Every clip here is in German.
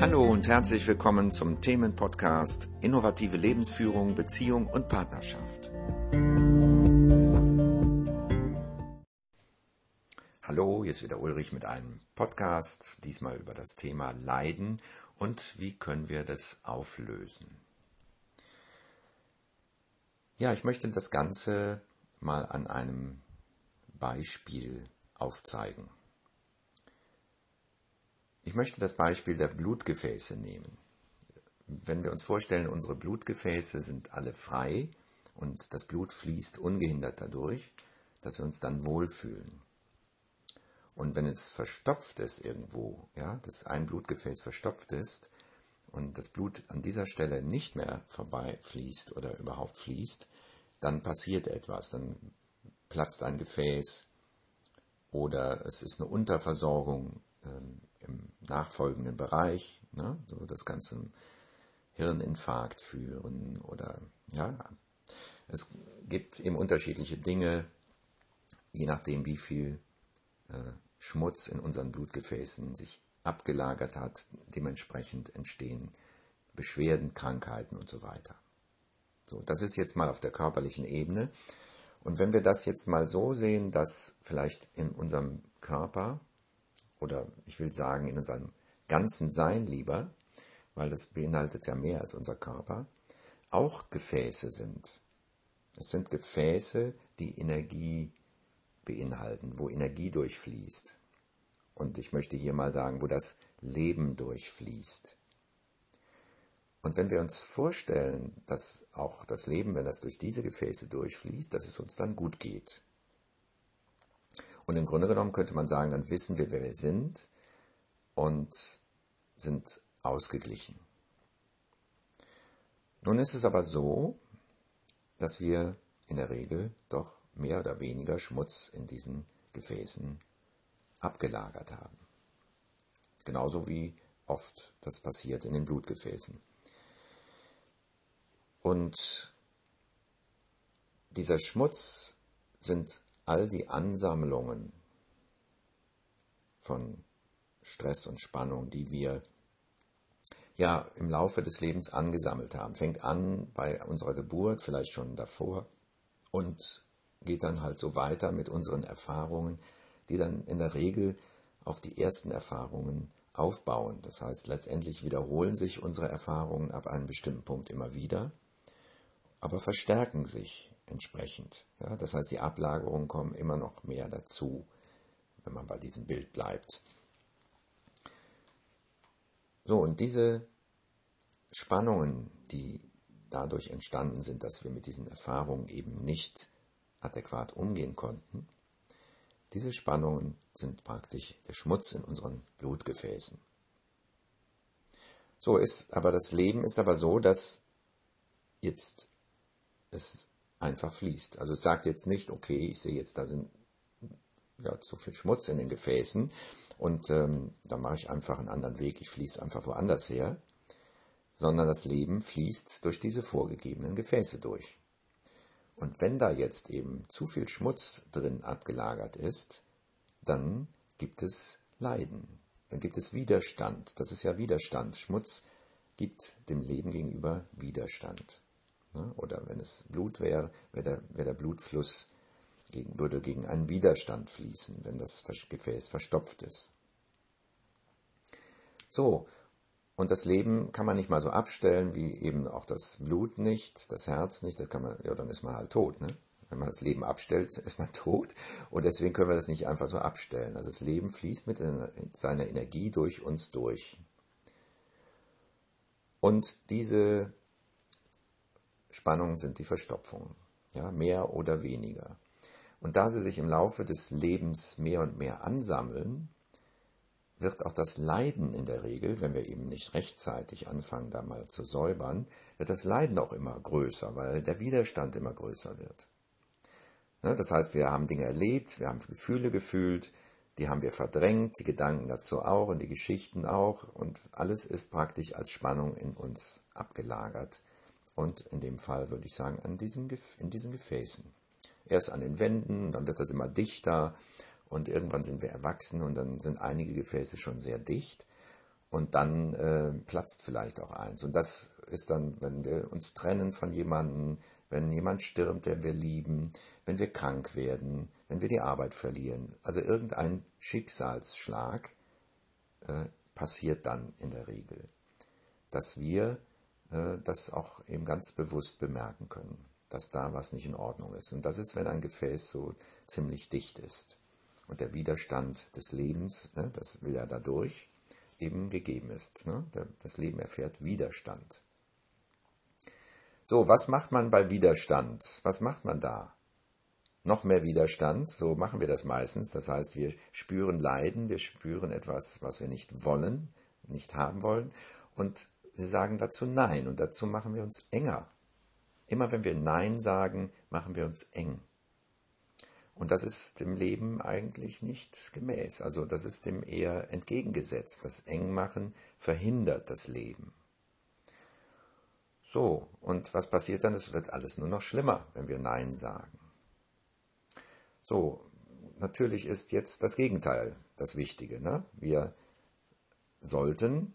Hallo und herzlich willkommen zum Themenpodcast Innovative Lebensführung, Beziehung und Partnerschaft. Hallo, hier ist wieder Ulrich mit einem Podcast, diesmal über das Thema Leiden und wie können wir das auflösen. Ja, ich möchte das Ganze mal an einem Beispiel aufzeigen. Ich möchte das Beispiel der Blutgefäße nehmen. Wenn wir uns vorstellen, unsere Blutgefäße sind alle frei und das Blut fließt ungehindert dadurch, dass wir uns dann wohlfühlen. Und wenn es verstopft ist irgendwo, ja, dass ein Blutgefäß verstopft ist und das Blut an dieser Stelle nicht mehr vorbeifließt oder überhaupt fließt, dann passiert etwas, dann platzt ein Gefäß oder es ist eine Unterversorgung ähm, nachfolgenden Bereich, ne, so das Ganze Hirninfarkt führen oder ja, es gibt eben unterschiedliche Dinge, je nachdem wie viel äh, Schmutz in unseren Blutgefäßen sich abgelagert hat, dementsprechend entstehen Beschwerden, Krankheiten und so weiter. So, das ist jetzt mal auf der körperlichen Ebene. Und wenn wir das jetzt mal so sehen, dass vielleicht in unserem Körper oder ich will sagen in unserem ganzen Sein lieber, weil das beinhaltet ja mehr als unser Körper, auch Gefäße sind. Es sind Gefäße, die Energie beinhalten, wo Energie durchfließt. Und ich möchte hier mal sagen, wo das Leben durchfließt. Und wenn wir uns vorstellen, dass auch das Leben, wenn das durch diese Gefäße durchfließt, dass es uns dann gut geht, und im Grunde genommen könnte man sagen, dann wissen wir, wer wir sind und sind ausgeglichen. Nun ist es aber so, dass wir in der Regel doch mehr oder weniger Schmutz in diesen Gefäßen abgelagert haben. Genauso wie oft das passiert in den Blutgefäßen. Und dieser Schmutz sind all die Ansammlungen von Stress und Spannung, die wir ja im Laufe des Lebens angesammelt haben. Fängt an bei unserer Geburt, vielleicht schon davor, und geht dann halt so weiter mit unseren Erfahrungen, die dann in der Regel auf die ersten Erfahrungen aufbauen. Das heißt, letztendlich wiederholen sich unsere Erfahrungen ab einem bestimmten Punkt immer wieder, aber verstärken sich entsprechend. Ja, das heißt, die Ablagerungen kommen immer noch mehr dazu, wenn man bei diesem Bild bleibt. So, und diese Spannungen, die dadurch entstanden sind, dass wir mit diesen Erfahrungen eben nicht adäquat umgehen konnten, diese Spannungen sind praktisch der Schmutz in unseren Blutgefäßen. So ist aber das Leben ist aber so, dass jetzt es einfach fließt. Also es sagt jetzt nicht, okay, ich sehe jetzt, da sind ja, zu viel Schmutz in den Gefäßen und ähm, da mache ich einfach einen anderen Weg, ich fließe einfach woanders her, sondern das Leben fließt durch diese vorgegebenen Gefäße durch. Und wenn da jetzt eben zu viel Schmutz drin abgelagert ist, dann gibt es Leiden, dann gibt es Widerstand. Das ist ja Widerstand. Schmutz gibt dem Leben gegenüber Widerstand. Ne? Oder wenn es Blut wäre, wäre der, wäre der Blutfluss gegen, würde gegen einen Widerstand fließen, wenn das Gefäß verstopft ist. So, und das Leben kann man nicht mal so abstellen, wie eben auch das Blut nicht, das Herz nicht, das kann man, ja, dann ist man halt tot, ne? Wenn man das Leben abstellt, ist man tot. Und deswegen können wir das nicht einfach so abstellen. Also das Leben fließt mit seiner Energie durch uns durch. Und diese Spannungen sind die Verstopfungen, ja, mehr oder weniger. Und da sie sich im Laufe des Lebens mehr und mehr ansammeln, wird auch das Leiden in der Regel, wenn wir eben nicht rechtzeitig anfangen, da mal zu säubern, wird das Leiden auch immer größer, weil der Widerstand immer größer wird. Ne, das heißt, wir haben Dinge erlebt, wir haben Gefühle gefühlt, die haben wir verdrängt, die Gedanken dazu auch und die Geschichten auch und alles ist praktisch als Spannung in uns abgelagert und in dem Fall würde ich sagen an diesen, in diesen Gefäßen. Erst an den Wänden, dann wird das immer dichter und irgendwann sind wir erwachsen und dann sind einige Gefäße schon sehr dicht Und dann äh, platzt vielleicht auch eins. Und das ist dann, wenn wir uns trennen von jemandem, wenn jemand stirbt, den wir lieben, wenn wir krank werden, wenn wir die Arbeit verlieren. Also irgendein Schicksalsschlag äh, passiert dann in der Regel, dass wir das auch eben ganz bewusst bemerken können, dass da was nicht in Ordnung ist. Und das ist, wenn ein Gefäß so ziemlich dicht ist und der Widerstand des Lebens, ne, das will ja dadurch, eben gegeben ist. Ne? Das Leben erfährt Widerstand. So, was macht man bei Widerstand? Was macht man da? Noch mehr Widerstand, so machen wir das meistens. Das heißt, wir spüren Leiden, wir spüren etwas, was wir nicht wollen, nicht haben wollen, und wir sagen dazu Nein, und dazu machen wir uns enger. Immer wenn wir Nein sagen, machen wir uns eng. Und das ist dem Leben eigentlich nicht gemäß. Also das ist dem eher entgegengesetzt. Das Engmachen verhindert das Leben. So, und was passiert dann? Es wird alles nur noch schlimmer, wenn wir Nein sagen. So, natürlich ist jetzt das Gegenteil das Wichtige. Ne? Wir sollten,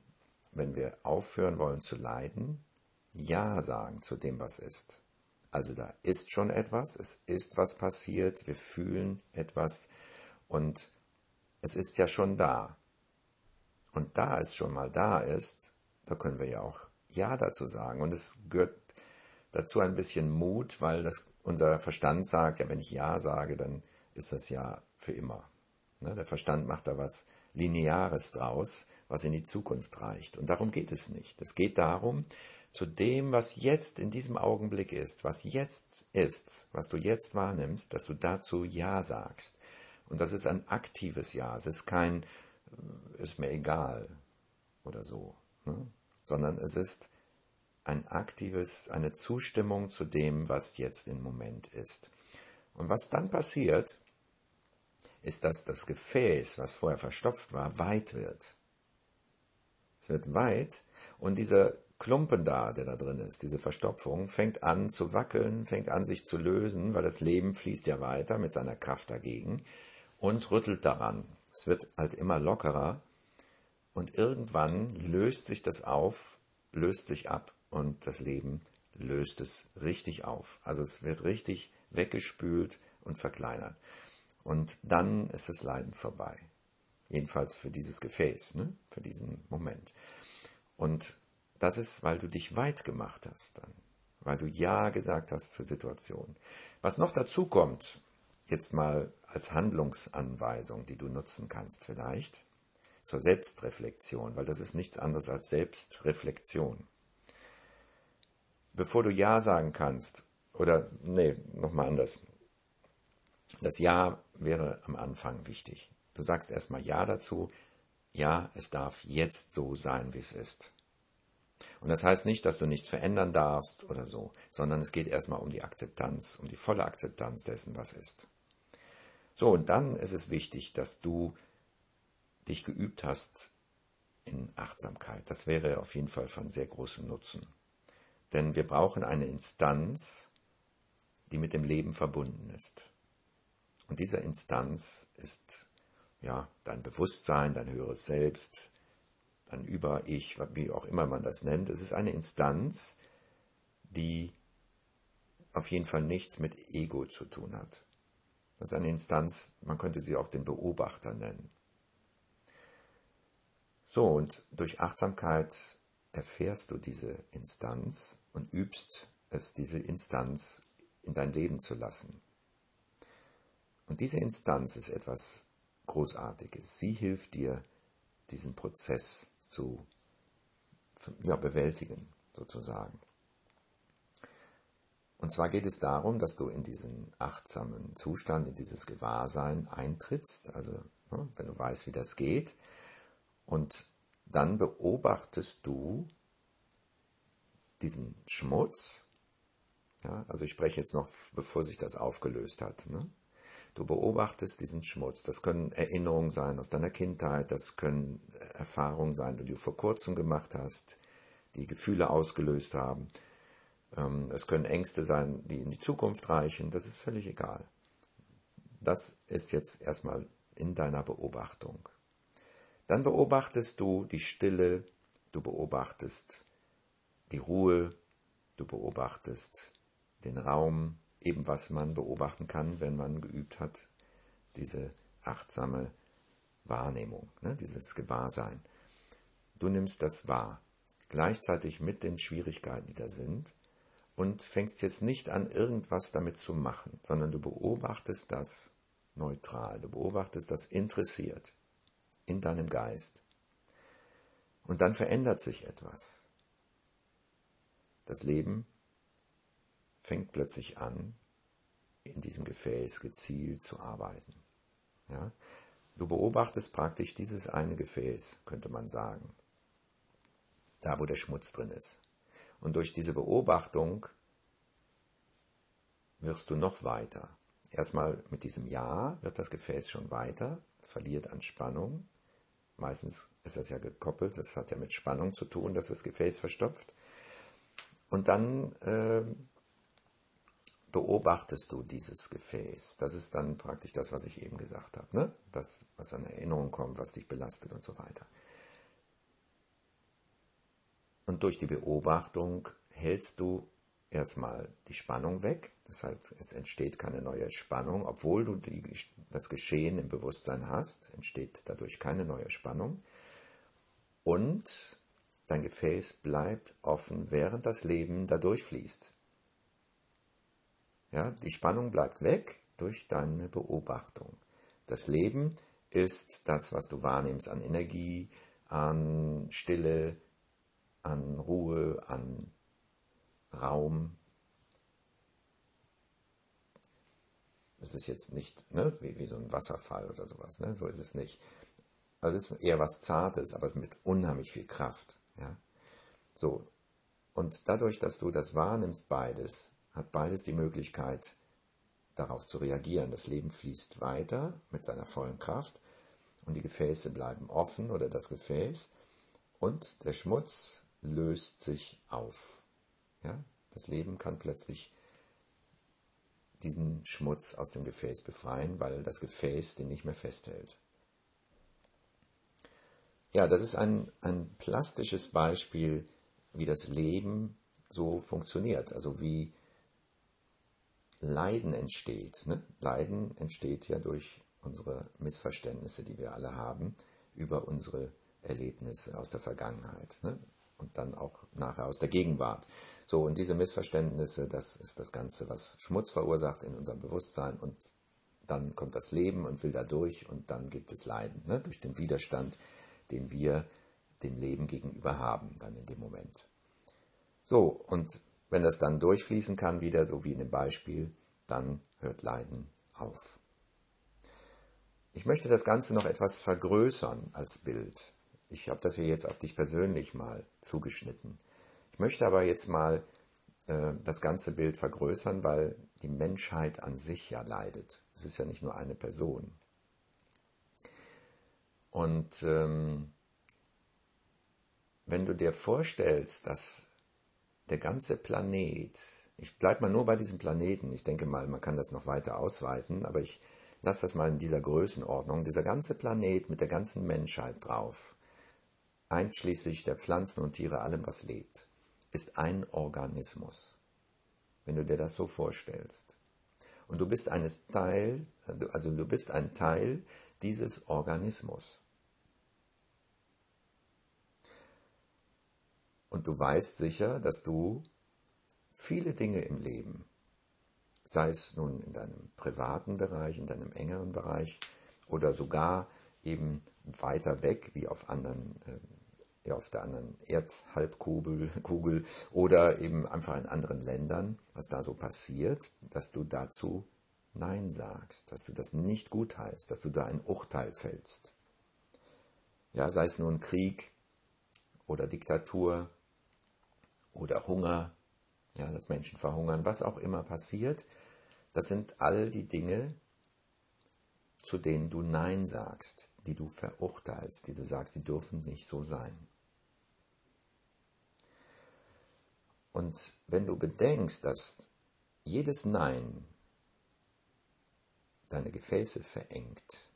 wenn wir aufhören wollen zu leiden, Ja sagen zu dem, was ist. Also da ist schon etwas, es ist was passiert, wir fühlen etwas und es ist ja schon da. Und da es schon mal da ist, da können wir ja auch Ja dazu sagen. Und es gehört dazu ein bisschen Mut, weil das unser Verstand sagt, ja, wenn ich Ja sage, dann ist das ja für immer. Ne, der Verstand macht da was Lineares draus, was in die Zukunft reicht. Und darum geht es nicht. Es geht darum, zu dem, was jetzt in diesem Augenblick ist, was jetzt ist, was du jetzt wahrnimmst, dass du dazu Ja sagst. Und das ist ein aktives Ja. Es ist kein, äh, ist mir egal oder so, ne? sondern es ist ein aktives, eine Zustimmung zu dem, was jetzt im Moment ist. Und was dann passiert, ist, dass das Gefäß, was vorher verstopft war, weit wird. Es wird weit und dieser Klumpen da, der da drin ist, diese Verstopfung, fängt an zu wackeln, fängt an sich zu lösen, weil das Leben fließt ja weiter mit seiner Kraft dagegen und rüttelt daran. Es wird halt immer lockerer und irgendwann löst sich das auf, löst sich ab und das Leben löst es richtig auf. Also es wird richtig weggespült und verkleinert. Und dann ist das Leiden vorbei. Jedenfalls für dieses Gefäß, ne? für diesen Moment. Und das ist, weil du dich weit gemacht hast dann, weil du Ja gesagt hast zur Situation. Was noch dazu kommt, jetzt mal als Handlungsanweisung, die du nutzen kannst vielleicht, zur Selbstreflexion, weil das ist nichts anderes als Selbstreflexion. Bevor du Ja sagen kannst, oder nee, nochmal anders. Das Ja wäre am Anfang wichtig. Du sagst erstmal Ja dazu. Ja, es darf jetzt so sein, wie es ist. Und das heißt nicht, dass du nichts verändern darfst oder so, sondern es geht erstmal um die Akzeptanz, um die volle Akzeptanz dessen, was ist. So, und dann ist es wichtig, dass du dich geübt hast in Achtsamkeit. Das wäre auf jeden Fall von sehr großem Nutzen. Denn wir brauchen eine Instanz, die mit dem Leben verbunden ist. Und diese Instanz ist ja dein Bewusstsein, dein höheres Selbst, ein Über-Ich, wie auch immer man das nennt. Es ist eine Instanz, die auf jeden Fall nichts mit Ego zu tun hat. Das ist eine Instanz, man könnte sie auch den Beobachter nennen. So, und durch Achtsamkeit erfährst du diese Instanz und übst es, diese Instanz in dein Leben zu lassen. Und diese Instanz ist etwas Großartiges. Sie hilft dir, diesen Prozess zu, ja, bewältigen, sozusagen. Und zwar geht es darum, dass du in diesen achtsamen Zustand, in dieses Gewahrsein eintrittst, also ne, wenn du weißt, wie das geht, und dann beobachtest du diesen Schmutz, ja, also ich spreche jetzt noch, bevor sich das aufgelöst hat, ne? Du beobachtest diesen Schmutz. Das können Erinnerungen sein aus deiner Kindheit, das können Erfahrungen sein, die du vor kurzem gemacht hast, die Gefühle ausgelöst haben. Ähm, es können Ängste sein, die in die Zukunft reichen. Das ist völlig egal. Das ist jetzt erstmal in deiner Beobachtung. Dann beobachtest du die Stille, du beobachtest die Ruhe, du beobachtest den Raum, eben was man beobachten kann, wenn man geübt hat, diese achtsame Wahrnehmung, ne, dieses Gewahrsein. Du nimmst das wahr, gleichzeitig mit den Schwierigkeiten, die da sind, und fängst jetzt nicht an, irgendwas damit zu machen, sondern du beobachtest das neutral, du beobachtest das interessiert in deinem Geist. Und dann verändert sich etwas. Das Leben fängt plötzlich an, in diesem Gefäß gezielt zu arbeiten. Ja? Du beobachtest praktisch dieses eine Gefäß, könnte man sagen. Da, wo der Schmutz drin ist. Und durch diese Beobachtung wirst du noch weiter. Erstmal mit diesem Ja wird das Gefäß schon weiter, verliert an Spannung. Meistens ist das ja gekoppelt, das hat ja mit Spannung zu tun, dass das Gefäß verstopft. Und dann äh, beobachtest du dieses Gefäß. Das ist dann praktisch das, was ich eben gesagt habe. Ne? Das, was an Erinnerung kommt, was dich belastet und so weiter. Und durch die Beobachtung hältst du erstmal die Spannung weg. Das heißt, es entsteht keine neue Spannung. Obwohl du die, das Geschehen im Bewusstsein hast, entsteht dadurch keine neue Spannung. Und dein Gefäß bleibt offen, während das Leben dadurch fließt. Ja, die Spannung bleibt weg durch deine Beobachtung. Das Leben ist das, was du wahrnimmst an Energie, an Stille, an Ruhe, an Raum. Es ist jetzt nicht ne, wie, wie so ein Wasserfall oder sowas, ne? so ist es nicht. Also es ist eher was Zartes, aber es mit unheimlich viel Kraft. Ja? So. Und dadurch, dass du das wahrnimmst, beides, hat beides die Möglichkeit, darauf zu reagieren. Das Leben fließt weiter mit seiner vollen Kraft und die Gefäße bleiben offen oder das Gefäß und der Schmutz löst sich auf. Ja? Das Leben kann plötzlich diesen Schmutz aus dem Gefäß befreien, weil das Gefäß den nicht mehr festhält. Ja, das ist ein, ein plastisches Beispiel, wie das Leben so funktioniert, also wie Leiden entsteht. Ne? Leiden entsteht ja durch unsere Missverständnisse, die wir alle haben, über unsere Erlebnisse aus der Vergangenheit. Ne? und dann auch nachher aus der Gegenwart. So, und diese Missverständnisse, das ist das Ganze, was Schmutz verursacht in unserem Bewusstsein und dann kommt das Leben und will da durch und dann gibt es Leiden, ne, durch den Widerstand, den wir dem Leben gegenüber haben, dann in dem Moment. So, und wenn das dann durchfließen kann, wieder so wie in dem Beispiel, dann hört Leiden auf. Ich möchte das Ganze noch etwas vergrößern als Bild. Ich habe das hier jetzt auf dich persönlich mal zugeschnitten. Ich möchte aber jetzt mal äh, das ganze Bild vergrößern, weil die Menschheit an sich ja leidet. Es ist ja nicht nur eine Person. Und ähm, wenn du dir vorstellst, dass der ganze Planet, ich bleibe mal nur bei diesem Planeten, ich denke mal, man kann das noch weiter ausweiten, aber ich lasse das mal in dieser Größenordnung, dieser ganze Planet mit der ganzen Menschheit drauf, einschließlich der Pflanzen und Tiere, allem was lebt, ist ein Organismus. Wenn du dir das so vorstellst. Und du bist eines Teil, also du bist ein Teil dieses Organismus. Und du weißt sicher, dass du viele Dinge im Leben, sei es nun in deinem privaten Bereich, in deinem engeren Bereich oder sogar eben weiter weg, wie auf anderen äh, ja, auf der anderen Erdhalbkugel Kugel, oder eben einfach in anderen Ländern, was da so passiert, dass du dazu Nein sagst, dass du das nicht gut heißt, dass du da ein Urteil fällst. Ja, sei es nun Krieg oder Diktatur oder Hunger, ja, dass Menschen verhungern, was auch immer passiert, das sind all die Dinge, zu denen du Nein sagst, die du verurteilst, die du sagst, die dürfen nicht so sein. Und wenn du bedenkst, dass jedes Nein deine Gefäße verengt,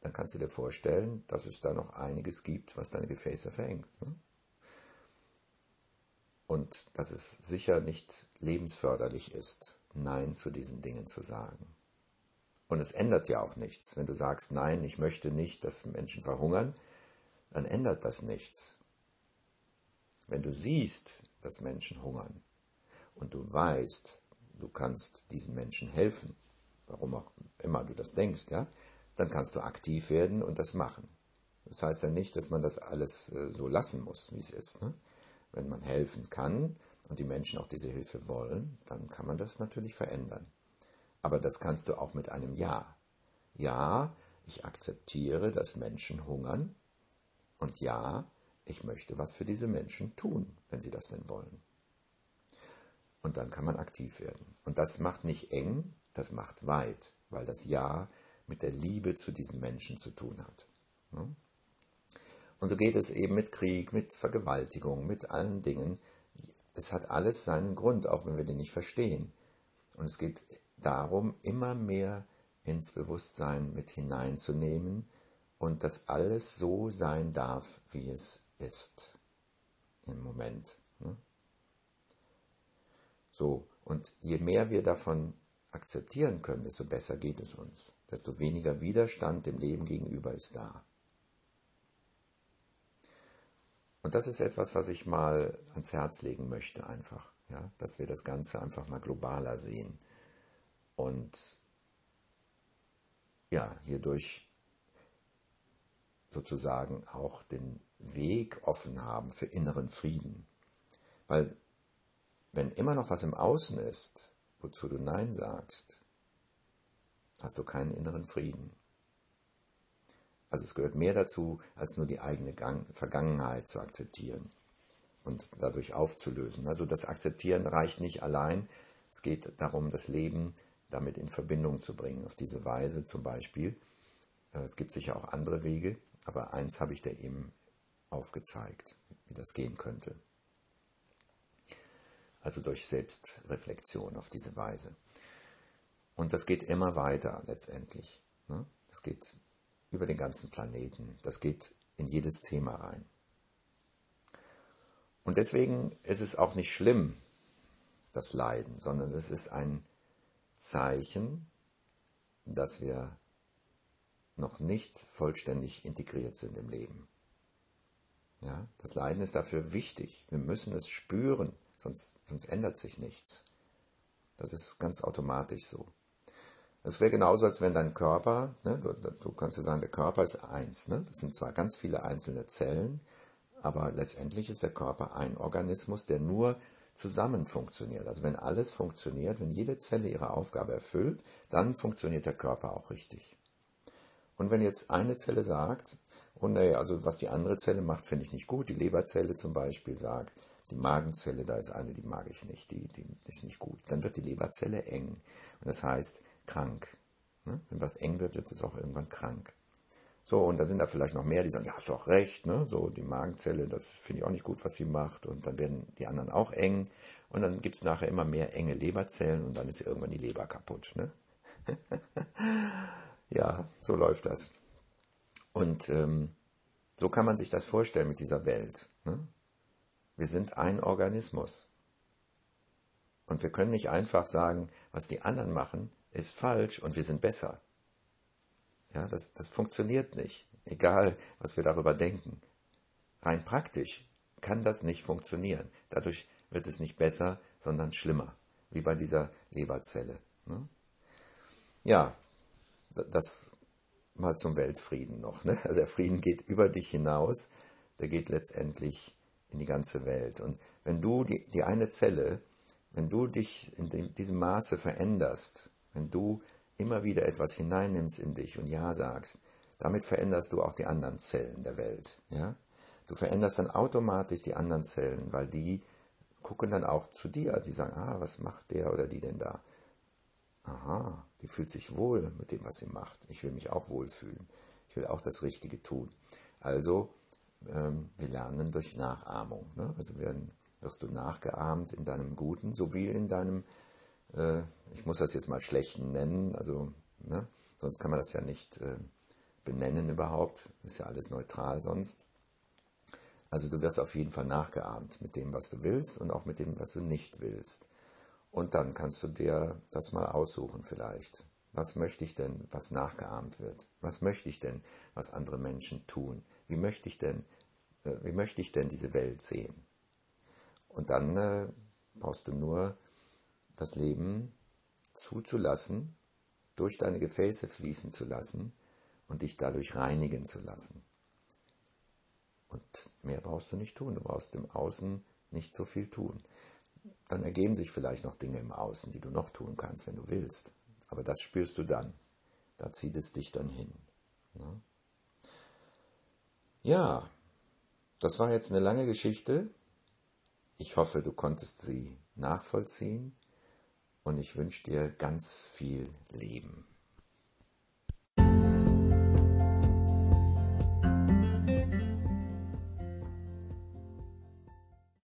dann kannst du dir vorstellen, dass es da noch einiges gibt, was deine Gefäße verengt. Ne? Und dass es sicher nicht lebensförderlich ist, Nein zu diesen Dingen zu sagen. Und es ändert ja auch nichts. Wenn du sagst, nein, ich möchte nicht, dass Menschen verhungern, dann ändert das nichts. Wenn du siehst, dass Menschen hungern und du weißt, du kannst diesen Menschen helfen, warum auch immer du das denkst, ja, dann kannst du aktiv werden und das machen. Das heißt ja nicht, dass man das alles äh, so lassen muss, wie es ist. Ne? Wenn man helfen kann und die Menschen auch diese Hilfe wollen, dann kann man das natürlich verändern. Aber das kannst du auch mit einem Ja. Ja, ich akzeptiere, dass Menschen hungern. Und ja, ich möchte was für diese Menschen tun, wenn sie das denn wollen. Und dann kann man aktiv werden. Und das macht nicht eng, das macht weit, weil das Ja mit der Liebe zu diesen Menschen zu tun hat. Und so geht es eben mit Krieg, mit Vergewaltigung, mit allen Dingen. Es hat alles seinen Grund, auch wenn wir den nicht verstehen. Und es geht darum, immer mehr ins Bewusstsein mit hineinzunehmen und dass alles so sein darf, wie es ist im Moment. So, und je mehr wir davon akzeptieren können, desto besser geht es uns, desto weniger Widerstand dem Leben gegenüber ist da. Und das ist etwas, was ich mal ans Herz legen möchte, einfach, ja, dass wir das Ganze einfach mal globaler sehen und ja, hierdurch sozusagen auch den Weg offen haben für inneren Frieden. Weil wenn immer noch was im Außen ist, wozu du Nein sagst, hast du keinen inneren Frieden. Also es gehört mehr dazu, als nur die eigene Gang Vergangenheit zu akzeptieren und dadurch aufzulösen. Also das Akzeptieren reicht nicht allein. Es geht darum, das Leben damit in Verbindung zu bringen. Auf diese Weise zum Beispiel. Äh, es gibt sicher auch andere Wege, aber eins habe ich dir eben aufgezeigt, wie das gehen könnte. Also durch Selbstreflexion auf diese Weise. Und das geht immer weiter letztendlich. Ne? Das geht über den ganzen Planeten. Das geht in jedes Thema rein. Und deswegen ist es auch nicht schlimm, das Leiden, sondern es ist ein Zeichen, dass wir noch nicht vollständig integriert sind im Leben. Ja, das Leiden ist dafür wichtig. Wir müssen es spüren, sonst, sonst ändert sich nichts. Das ist ganz automatisch so. Es wäre genauso, als wenn dein Körper, ne, du, du, kannst ja sagen, der Körper ist eins. Ne? Das sind zwar ganz viele einzelne Zellen, aber letztendlich ist der Körper ein Organismus, der nur zusammen funktioniert. Also wenn alles funktioniert, wenn jede Zelle ihre Aufgabe erfüllt, dann funktioniert der Körper auch richtig. Und wenn jetzt eine Zelle sagt, oh nee, also was die andere Zelle macht, finde ich nicht gut, die Leberzelle zum Beispiel sagt, die Magenzelle, da ist eine, die mag ich nicht, die, die ist nicht gut, dann wird die Leberzelle eng. Und das heißt krank. Ne? Wenn was eng wird, wird es auch irgendwann krank. So, und da sind da vielleicht noch mehr, die sagen, ja, hast doch recht, ne? So, die Magenzelle, das finde ich auch nicht gut, was sie macht. Und dann werden die anderen auch eng. Und dann gibt's nachher immer mehr enge Leberzellen und dann ist irgendwann die Leber kaputt, ne? ja, so läuft das. Und ähm, so kann man sich das vorstellen mit dieser Welt. Ne? Wir sind ein Organismus. Und wir können nicht einfach sagen, was die anderen machen, ist falsch und wir sind besser. Ja, das, das funktioniert nicht, egal was wir darüber denken. Rein praktisch kann das nicht funktionieren. Dadurch wird es nicht besser, sondern schlimmer, wie bei dieser Leberzelle. Ne? Ja, das mal zum Weltfrieden noch. Ne? Also der Frieden geht über dich hinaus, der geht letztendlich in die ganze Welt. Und wenn du die, die eine Zelle, wenn du dich in dem, diesem Maße veränderst, wenn du immer wieder etwas hineinnimmst in dich und Ja sagst, damit veränderst du auch die anderen Zellen der Welt. Ja? Du veränderst dann automatisch die anderen Zellen, weil die gucken dann auch zu dir. Die sagen, ah, was macht der oder die denn da? Aha, die fühlt sich wohl mit dem, was sie macht. Ich will mich auch wohlfühlen. Ich will auch das Richtige tun. Also, ähm, wir lernen durch Nachahmung. Ne? Also werden, wirst du nachgeahmt in deinem Guten sowie in deinem äh, ich muss das jetzt mal schlechten nennen, also, ne, sonst kann man das ja nicht äh, benennen überhaupt. Ist ja alles neutral sonst. Also du wirst auf jeden Fall nachgeahmt mit dem, was du willst und auch mit dem, was du nicht willst. Und dann kannst du dir das mal aussuchen vielleicht. Was möchte ich denn, was nachgeahmt wird? Was möchte ich denn, was andere Menschen tun? Wie möchte ich denn, äh, wie möchte ich denn diese Welt sehen? Und dann äh, brauchst du nur das Leben zuzulassen, durch deine Gefäße fließen zu lassen und dich dadurch reinigen zu lassen. Und mehr brauchst du nicht tun. Du brauchst im Außen nicht so viel tun. Dann ergeben sich vielleicht noch Dinge im Außen, die du noch tun kannst, wenn du willst. Aber das spürst du dann. Da zieht es dich dann hin. Ja, das war jetzt eine lange Geschichte. Ich hoffe, du konntest sie nachvollziehen und ich wünsche dir ganz viel Leben.